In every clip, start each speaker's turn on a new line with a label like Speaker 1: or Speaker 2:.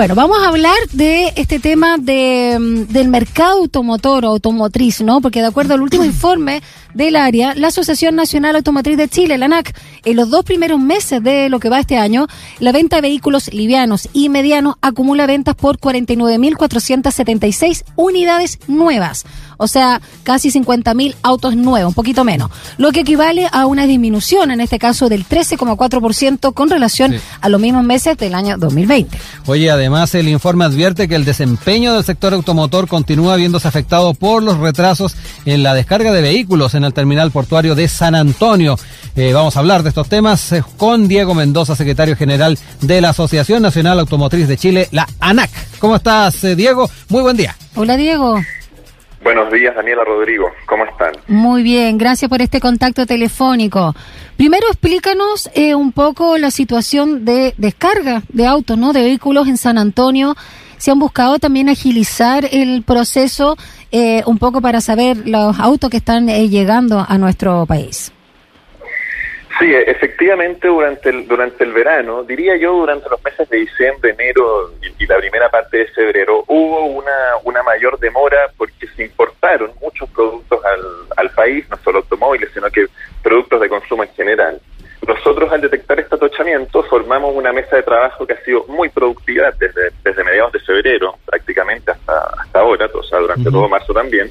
Speaker 1: Bueno, vamos a hablar de este tema de, mm, del mercado automotor o automotriz, ¿no? Porque de acuerdo al último informe del área, la Asociación Nacional Automotriz de Chile, la ANAC, en los dos primeros meses de lo que va este año, la venta de vehículos livianos y medianos acumula ventas por 49.476 unidades nuevas. O sea, casi 50.000 autos nuevos, un poquito menos. Lo que equivale a una disminución, en este caso, del 13,4% con relación a los mismos meses del año 2020.
Speaker 2: Oye, además el informe advierte que el desempeño del sector automotor continúa viéndose afectado por los retrasos en la descarga de vehículos en el terminal portuario de San Antonio. Eh, vamos a hablar de estos temas eh, con Diego Mendoza, secretario general de la Asociación Nacional Automotriz de Chile, la ANAC. ¿Cómo estás, eh, Diego? Muy buen día.
Speaker 1: Hola, Diego.
Speaker 3: Buenos días, Daniela Rodrigo. ¿Cómo están?
Speaker 1: Muy bien, gracias por este contacto telefónico. Primero, explícanos eh, un poco la situación de descarga de autos, ¿no? De vehículos en San Antonio. ¿Se han buscado también agilizar el proceso eh, un poco para saber los autos que están eh, llegando a nuestro país?
Speaker 3: Sí, efectivamente durante el, durante el verano, diría yo durante los meses de diciembre, enero y, y la primera parte de febrero, hubo una, una mayor demora porque se importaron muchos productos al, al país, no solo automóviles, sino que productos de consumo en general. Nosotros al detectar este atochamiento formamos una mesa de trabajo que ha sido muy productiva desde, desde mediados de febrero prácticamente hasta, hasta ahora, o sea, durante todo marzo también,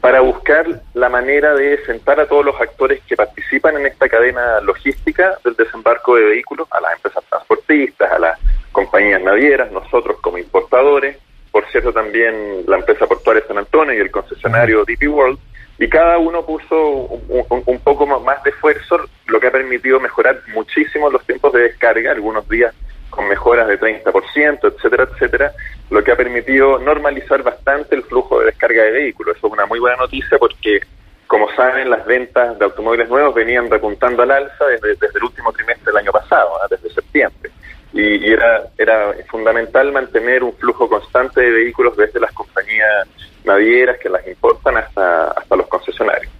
Speaker 3: para buscar la manera de sentar a todos los actores que participan en esta cadena logística del desembarco de vehículos, a las empresas transportistas, a las compañías navieras, nosotros como importadores, por cierto también la empresa portuaria San Antonio y el concesionario DP World, y cada uno puso un, un, un poco más de esfuerzo, lo que ha permitido mejorar muchísimo los tiempos de descarga, algunos días con mejoras de 30%, etcétera, etcétera, lo que ha permitido normalizar bastante el flujo de descarga de vehículos. Eso es una muy buena noticia porque, como saben, las ventas de automóviles nuevos venían repuntando al alza desde, desde el último trimestre del año pasado, ¿no? desde septiembre. Y, y, era, era fundamental mantener un flujo constante de vehículos desde las compañías navieras que las importan hasta, hasta los concesionarios.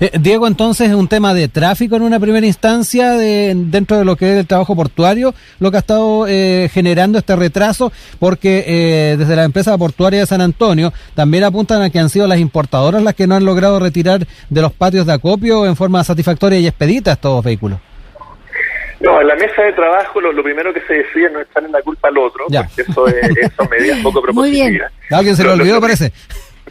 Speaker 2: Eh, Diego, entonces es un tema de tráfico en una primera instancia de, dentro de lo que es el trabajo portuario, lo que ha estado eh, generando este retraso, porque eh, desde la empresa portuaria de San Antonio también apuntan a que han sido las importadoras las que no han logrado retirar de los patios de acopio en forma satisfactoria y expedita estos vehículos.
Speaker 3: No, en la mesa de trabajo lo, lo, primero que se decía es no echarle la culpa al otro, ya. porque eso es, eso medidas poco propositivas.
Speaker 2: ¿Alguien se lo, lo olvidó, lo, parece?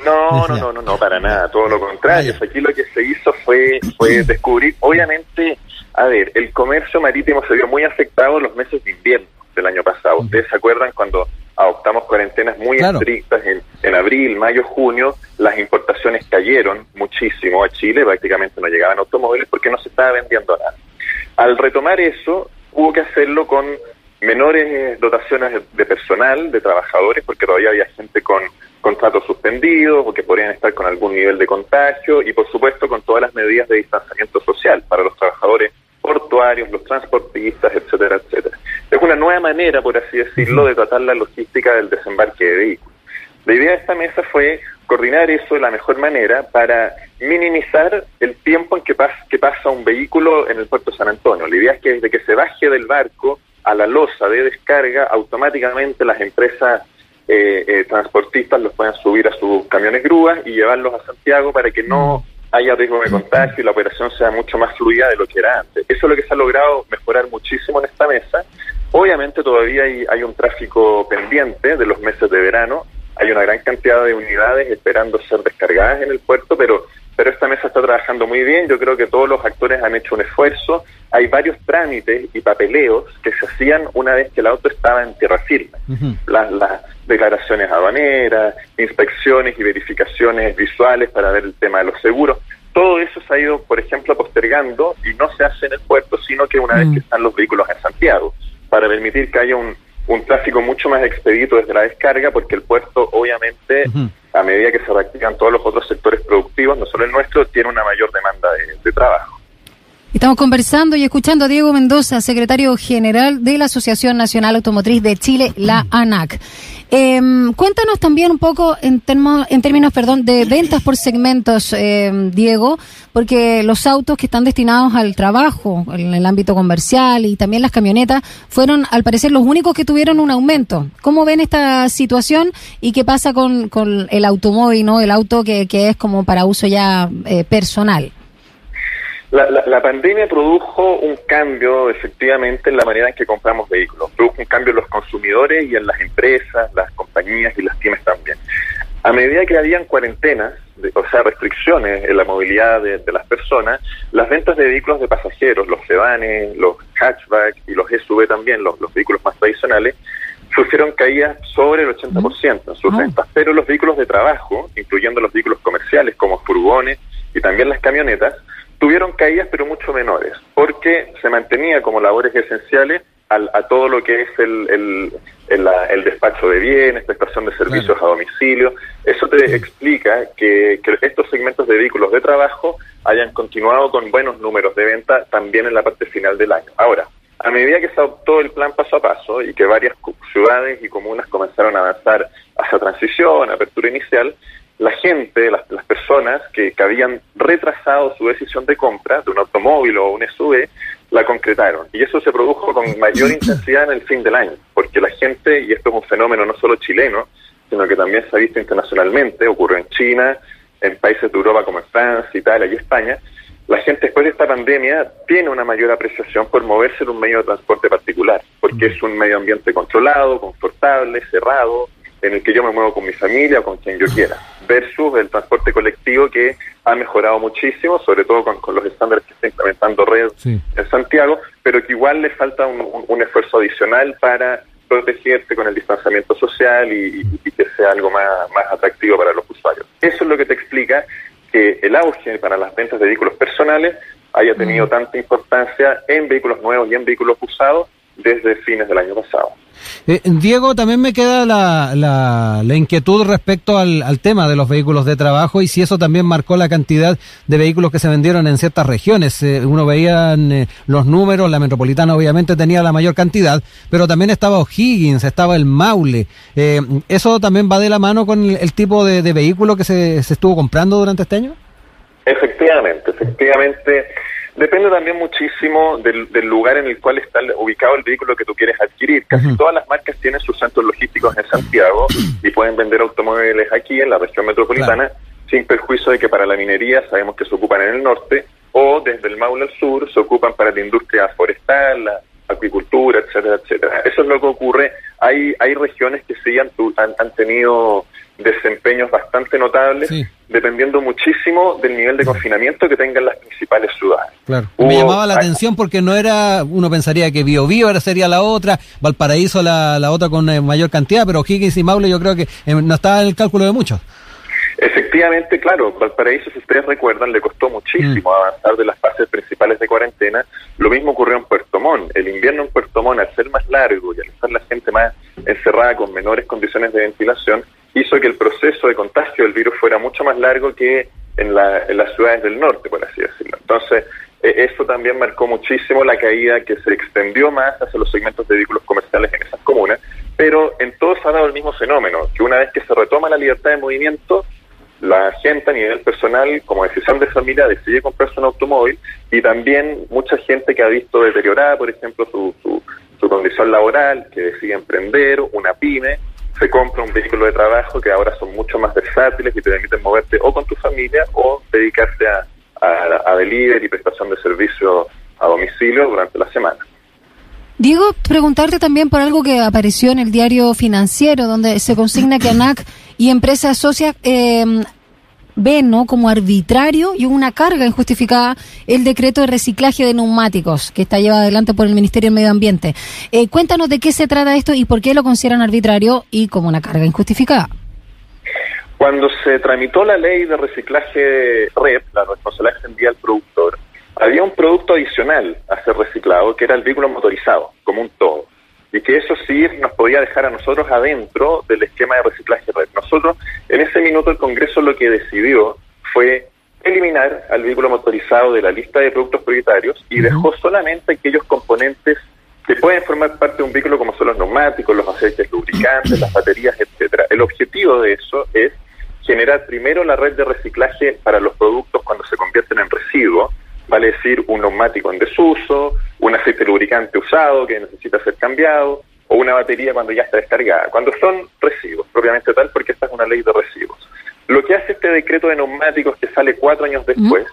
Speaker 3: No, no, no, no, no, para nada, todo lo contrario. Aquí lo que se hizo fue, fue descubrir, obviamente, a ver, el comercio marítimo se vio muy afectado en los meses de invierno del año pasado. Ustedes se acuerdan cuando adoptamos cuarentenas muy claro. estrictas en, en abril, mayo, junio, las importaciones cayeron muchísimo a Chile, prácticamente no llegaban automóviles porque no se estaba vendiendo nada. Al retomar eso, hubo que hacerlo con menores dotaciones de personal, de trabajadores, porque todavía había gente con contratos suspendidos o que podrían estar con algún nivel de contagio y, por supuesto, con todas las medidas de distanciamiento social para los trabajadores portuarios, los transportistas, etcétera, etcétera. Es una nueva manera, por así decirlo, de tratar la logística del desembarque de vehículos. La idea de esta mesa fue coordinar eso de la mejor manera para minimizar el tiempo en que, pas que pasa un vehículo en el puerto de San Antonio. La idea es que desde que se baje del barco a la losa de descarga, automáticamente las empresas eh, eh, transportistas los puedan subir a sus camiones grúas y llevarlos a Santiago para que no haya riesgo de contagio y la operación sea mucho más fluida de lo que era antes. Eso es lo que se ha logrado mejorar muchísimo en esta mesa. Obviamente todavía hay, hay un tráfico pendiente de los meses de verano, hay una gran cantidad de unidades esperando ser descargadas en el puerto, pero pero esta mesa está trabajando muy bien, yo creo que todos los actores han hecho un esfuerzo, hay varios trámites y papeleos que se hacían una vez que el auto estaba en tierra firme, uh -huh. las, las declaraciones aduaneras, inspecciones y verificaciones visuales para ver el tema de los seguros, todo eso se ha ido, por ejemplo, postergando y no se hace en el puerto, sino que una vez que están los vehículos en Santiago, para permitir que haya un, un tráfico mucho más expedito desde la descarga, porque el puerto, obviamente, uh -huh. a medida que se reactivan todos los otros sectores productivos, no solo el nuestro, tiene una mayor demanda de, de trabajo.
Speaker 1: Estamos conversando y escuchando a Diego Mendoza, secretario general de la Asociación Nacional Automotriz de Chile, la ANAC. Em, cuéntanos también un poco en, en términos perdón, de ventas por segmentos, em, Diego, porque los autos que están destinados al trabajo en el ámbito comercial y también las camionetas fueron, al parecer, los únicos que tuvieron un aumento. ¿Cómo ven esta situación y qué pasa con, con el automóvil, no el auto que, que es como para uso ya eh, personal?
Speaker 3: La, la, pandemia produjo un cambio efectivamente en la manera en que compramos vehículos, produjo un cambio en los consumidores y en las empresas, las compañías y las pymes también. A medida que habían cuarentenas, o sea, restricciones en la movilidad de, las personas, las ventas de vehículos de pasajeros, los sedanes, los hatchback y los SUV también, los, vehículos más tradicionales, sufrieron caídas sobre el 80% en sus ventas, pero los vehículos de trabajo, incluyendo los vehículos comerciales como furgones y también las camionetas, tuvieron caídas pero mucho menores, porque se mantenía como labores esenciales al, a todo lo que es el, el, el, despacho de bienes, prestación de servicios a domicilio. Eso te explica que, que, estos segmentos de vehículos de trabajo hayan continuado con buenos números de venta también en la parte final del año. Ahora, a medida que se adoptó el plan paso a paso y que varias ciudades y comunas comenzaron a avanzar hacia transición, apertura inicial, la gente, las, las personas que, que, habían retrasado su decisión de compra de un automóvil o un SUV, la concretaron. Y eso se produjo con mayor intensidad en el fin del año, porque la gente, y esto es un fenómeno no solo chileno, sino que también se ha visto internacionalmente, ocurrió en China, en países de Europa como en Francia, Italia y España, la gente después de esta pandemia tiene una mayor apreciación por moverse en un medio de transporte particular, porque es un medio ambiente controlado, confortable, cerrado, en el que yo me muevo con mi familia o con quien yo quiera, versus el transporte colectivo que ha mejorado muchísimo, sobre todo con, los estándares que está implementando Red en Santiago, pero que igual le falta un, esfuerzo adicional para protegerse con el distanciamiento social y, que sea algo más, más atractivo para los usuarios. Eso es lo que te explica que el auge para las ventas de vehículos personales haya tenido mm. tanta importancia en vehículos nuevos y en vehículos usados desde fines del año pasado.
Speaker 2: Eh, Diego, también me queda la, la, inquietud respecto al, al, tema de los vehículos de trabajo y si eso también marcó la cantidad de vehículos que se vendieron en ciertas regiones. Eh, uno veía eh, los números, la metropolitana obviamente tenía la mayor cantidad, pero también estaba O'Higgins, estaba el Maule. ¿Eso también va de la mano con el, tipo de, de, vehículo que se, se estuvo comprando durante este año?
Speaker 3: Efectivamente, efectivamente Depende también muchísimo del, lugar en el cual está ubicado el vehículo que tú quieres adquirir. Casi todas las marcas tienen sus centros logísticos en Santiago y pueden vender automóviles aquí en la región metropolitana sin perjuicio de que para la minería sabemos que se ocupan en el norte o desde el Maule al sur se ocupan para la industria forestal, la acuicultura, etcétera, etcétera. Eso es lo que ocurre. Hay, hay regiones que sí han, han tenido desempeños bastante notables, dependiendo muchísimo del nivel de confinamiento que tengan las principales ciudades.
Speaker 2: Claro. Me llamaba la atención porque no era, uno pensaría que Bio Bio sería la otra, Valparaíso la, la otra con eh, mayor cantidad, pero Higgins y Maule yo creo que eh, no estaba en el cálculo de muchos.
Speaker 3: Efectivamente, claro, Valparaíso, si ustedes recuerdan, le costó muchísimo mm. avanzar de las fases principales de cuarentena. Lo mismo ocurrió en Puerto Montt. El invierno en Puerto Montt, al ser más largo y al estar la gente más encerrada con menores condiciones de ventilación, hizo que el proceso de contagio del virus fuera mucho más largo que en, las ciudades del norte, por así decirlo. Entonces, e, eso también marcó muchísimo la caída que se extendió más hacia los segmentos de vehículos comerciales en esas comunas, pero en todos ha dado el mismo fenómeno, que una vez que se retoma la libertad de movimiento, la gente a nivel personal, como decisión de familia, decide comprarse un automóvil y también mucha gente que ha visto deteriorada, por ejemplo, su, su, su condición laboral, que decide emprender, una pyme, se compra un vehículo de trabajo que ahora son mucho más versátiles y te permiten moverte o con tu familia o dedicarse a, a, a delivery y prestación de servicio a domicilio durante la semana.
Speaker 1: Diego, preguntarte también por algo que apareció en el diario financiero, donde se consigna que ANAC y empresas socias eh, ven ¿no? como arbitrario y una carga injustificada el decreto de reciclaje de neumáticos que está llevado adelante por el Ministerio del Medio Ambiente. Eh, cuéntanos de qué se trata esto y por qué lo consideran arbitrario y como una carga injustificada.
Speaker 3: Cuando se tramitó la ley de reciclaje REP, la responsabilidad extendida al productor, había un producto adicional a ser reciclado que era el vehículo motorizado, como un todo y que eso sí nos podía dejar a nosotros adentro del esquema de reciclaje red. Nosotros, en ese minuto, el Congreso lo que decidió fue eliminar al vehículo motorizado de la lista de productos prioritarios y dejó solamente aquellos componentes que pueden formar parte de un vehículo como son los neumáticos, los aceites lubricantes, las baterías, etcétera. El objetivo de eso es generar primero la red de reciclaje para los productos cuando se convierten en residuos, vale decir un neumático en desuso, un aceite lubricante usado que necesita ser cambiado, o una batería cuando ya está descargada, cuando son residuos, propiamente tal, porque esta es una ley de residuos. Lo que hace este decreto de neumáticos que sale cuatro años después,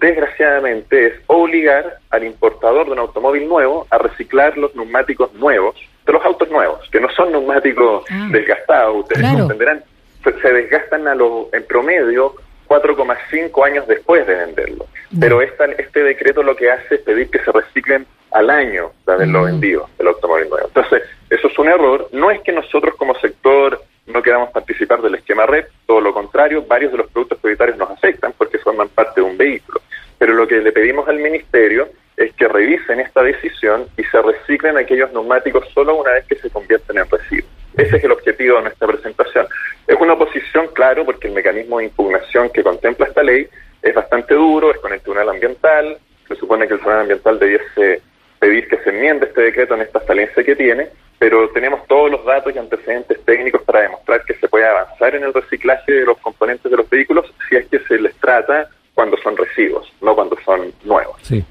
Speaker 3: desgraciadamente, es obligar al importador de un automóvil nuevo a reciclar los neumáticos nuevos de los autos nuevos, que no son neumáticos ah. desgastados, ustedes comprenderán, se, desgastan a lo, en promedio 4,5 años después de venderlo. Pero esta, este decreto lo que hace es pedir que se reciclen al año de haberlo mm. vendido el automóvil nuevo. Entonces, eso es un error. No es que nosotros como sector no queramos participar del esquema red, todo lo contrario, varios de los productos prioritarios nos afectan porque forman parte de un vehículo. Pero lo que le pedimos al Ministerio es que revisen esta decisión y se reciclen aquellos neumáticos solo una vez que se convierten en residuos. Ese es el objetivo de nuestra presentación. Es una oposición, claro, porque el mecanismo de impugnación que contempla esta ley es bastante duro, es con el Tribunal Ambiental, se supone que el Tribunal Ambiental debiese pedir que se enmiende este decreto en esta falencia que tiene, pero tenemos todos los datos y antecedentes técnicos para demostrar que se puede avanzar en el reciclaje de los componentes de los vehículos si es que se les trata cuando son residuos, no cuando son nuevos.
Speaker 2: Sí.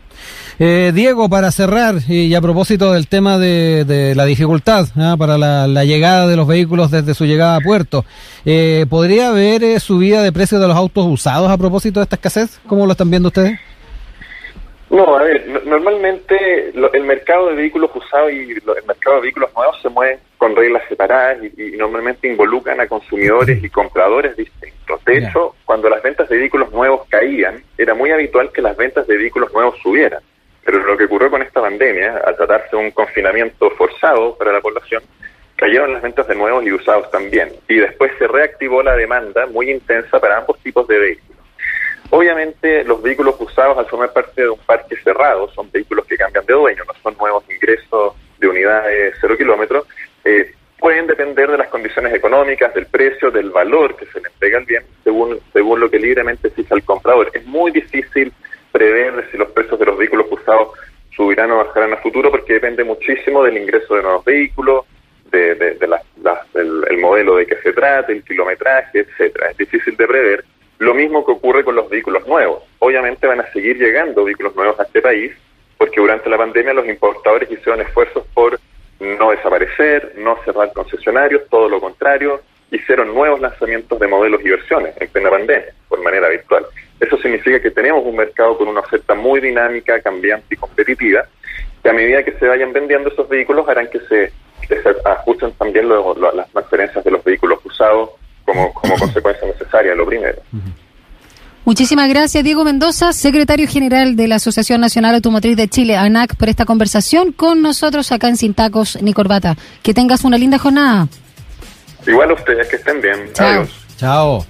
Speaker 2: Eh, Diego, para cerrar, y a propósito del tema de, la dificultad ¿ah? para la, llegada de los vehículos desde su llegada a puerto, eh, ¿podría haber eh, subida de precios de los autos usados a propósito de esta escasez? ¿Cómo lo están viendo ustedes?
Speaker 3: No, a ver, normalmente el mercado de vehículos usados y el mercado de vehículos nuevos se mueven con reglas separadas y, normalmente involucran a consumidores y compradores distintos. De hecho, cuando las ventas de vehículos nuevos caían, era muy habitual que las ventas de vehículos nuevos subieran. Pero lo que ocurrió con esta pandemia, al tratarse de un confinamiento forzado para la población, cayeron las ventas de nuevos y usados también. Y después se reactivó la demanda muy intensa para ambos tipos de vehículos. Obviamente los vehículos usados al formar parte de un parque cerrado son vehículos que cambian de dueño, no son nuevos ingresos de unidades cero kilómetros, eh, pueden depender de las condiciones económicas, del precio, del valor que se le entrega al bien, según, según lo que libremente fija el comprador. Es muy difícil prever si los precios de los vehículos usados subirán o bajarán a futuro porque depende muchísimo del ingreso de nuevos vehículos, de, del el modelo de que se trate, el kilometraje, etcétera. Es difícil de prever lo mismo que ocurre con los vehículos nuevos. Obviamente van a seguir llegando vehículos nuevos a este país porque durante la pandemia los importadores hicieron esfuerzos por no desaparecer, no cerrar concesionarios, todo lo contrario, hicieron nuevos lanzamientos de modelos y versiones en plena pandemia, por manera virtual. Eso significa que tenemos un mercado con una oferta muy dinámica, cambiante y competitiva, que a medida que se vayan vendiendo esos vehículos harán que se, ajusten también las transferencias de los vehículos usados como, como consecuencia necesaria, lo primero.
Speaker 1: Muchísimas gracias, Diego Mendoza, secretario general de la Asociación Nacional Automotriz de Chile, ANAC, por esta conversación con nosotros acá en Sin Tacos ni Corbata. Que tengas una linda jornada.
Speaker 3: Igual ustedes, que estén bien.
Speaker 2: Chao. Chao.